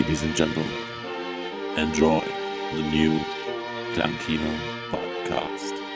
Ladies and gentlemen, enjoy the new Clankino podcast.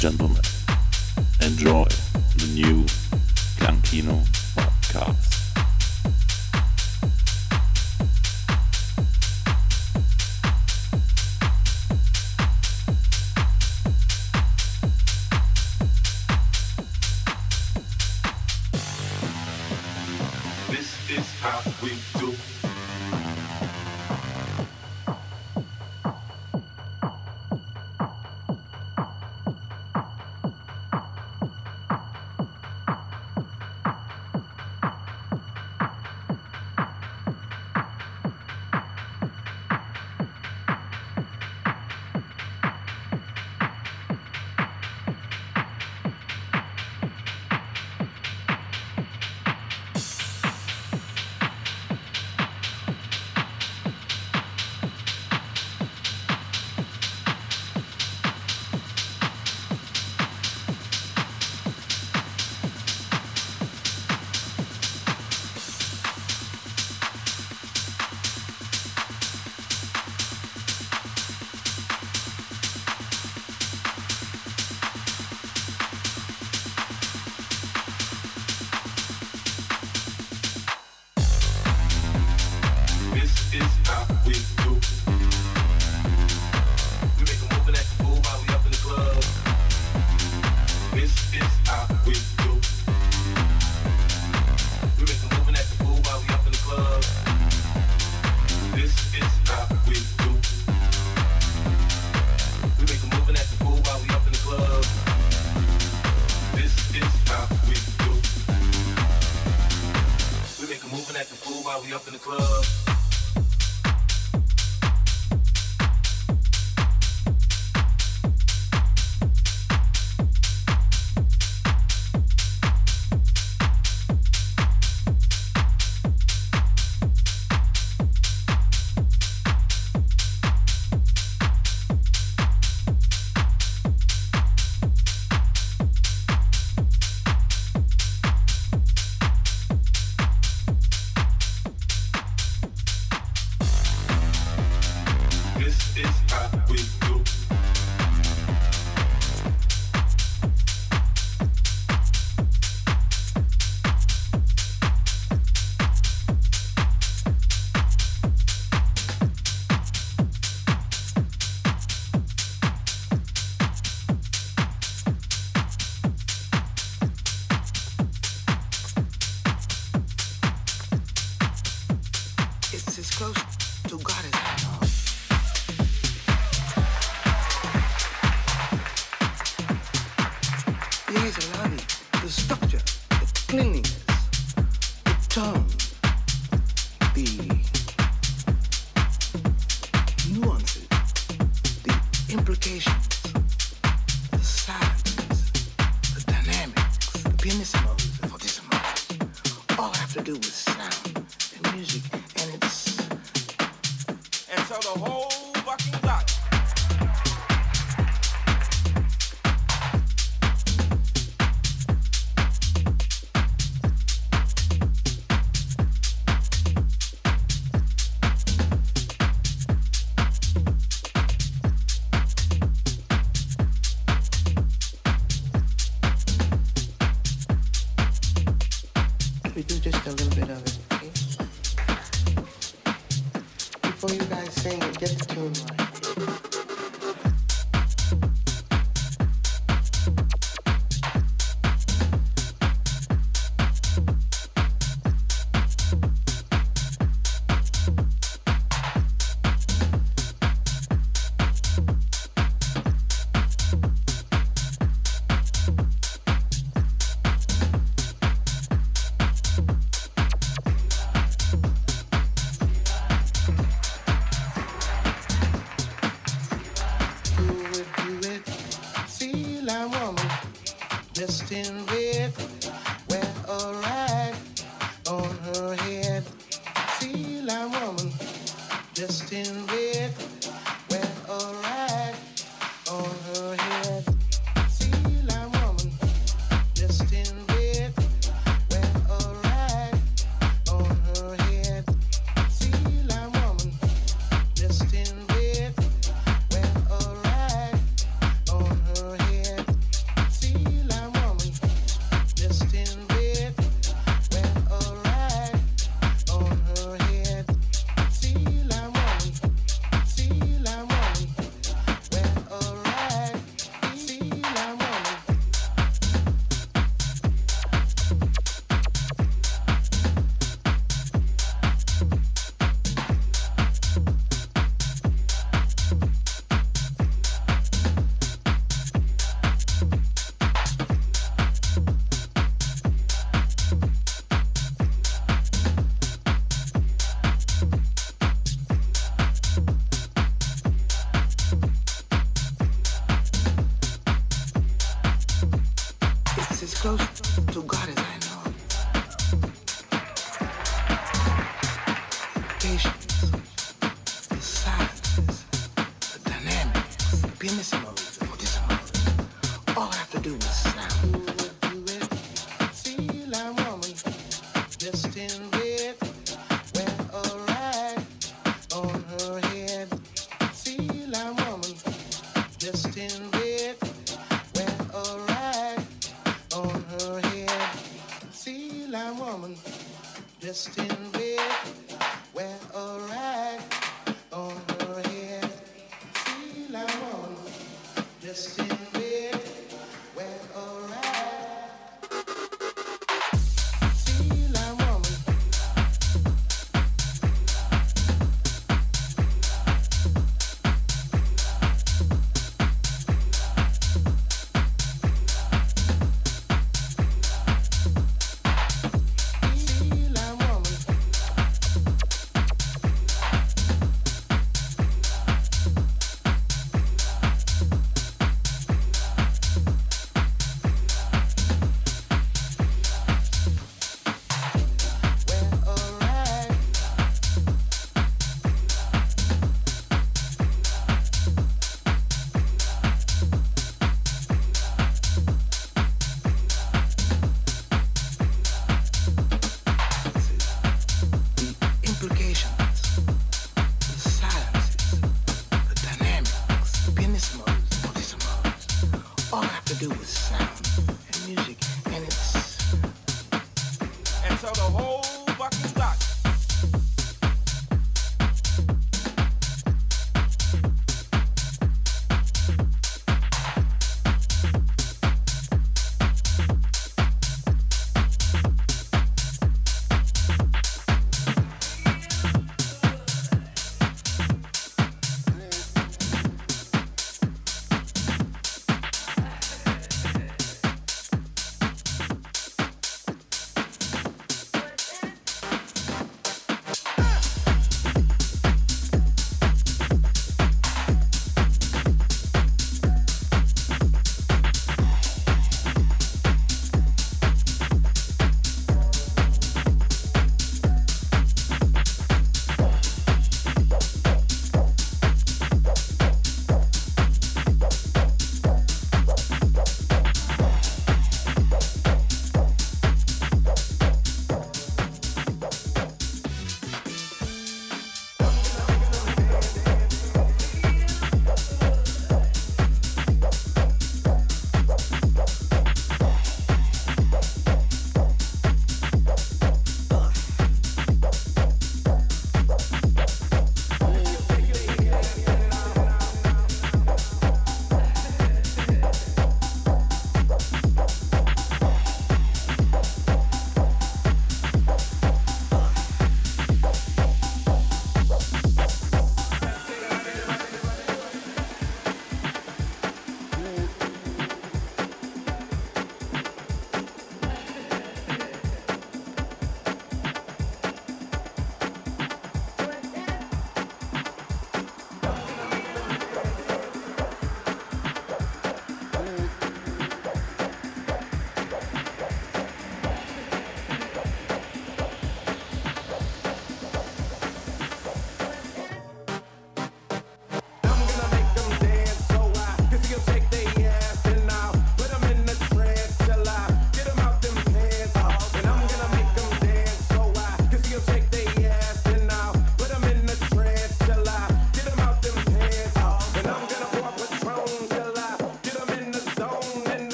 gentlemen. so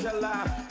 till I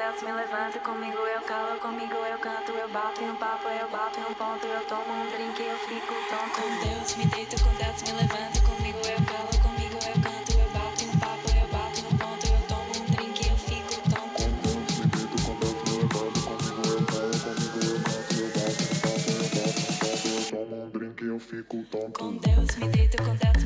desço, me levanta comigo eu calo, comigo eu canto, eu bato em um papo, eu bato em um ponto, eu tomo um drink, eu fico tonto. Com Deus me deito, com Deus me levanta comigo eu calo, comigo eu canto, eu bato em um papo, eu bato em um ponto, eu tomo um drink, eu fico tonto. Com Deus me deito, com Deus me levanta comigo eu calo, comigo eu canto, eu bato em um papo, eu bato em um ponto, eu tomo um drink, eu fico tonto. Com Deus me deito, com Deus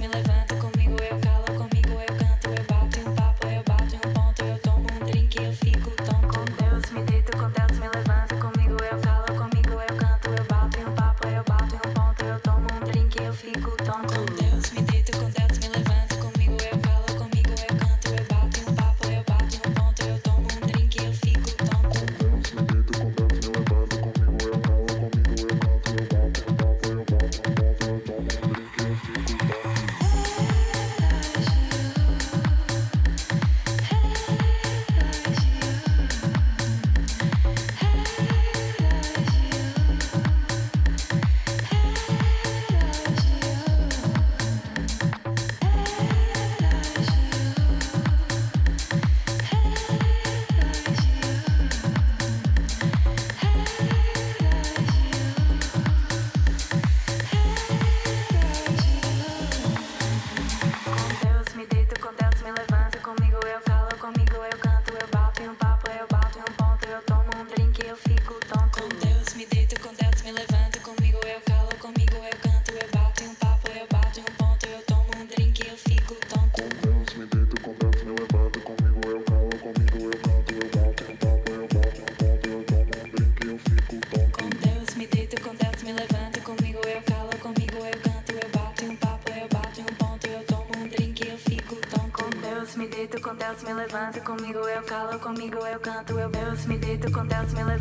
levanto, comigo eu calo, comigo eu canto, eu danço, me deito com Deus, me levanto.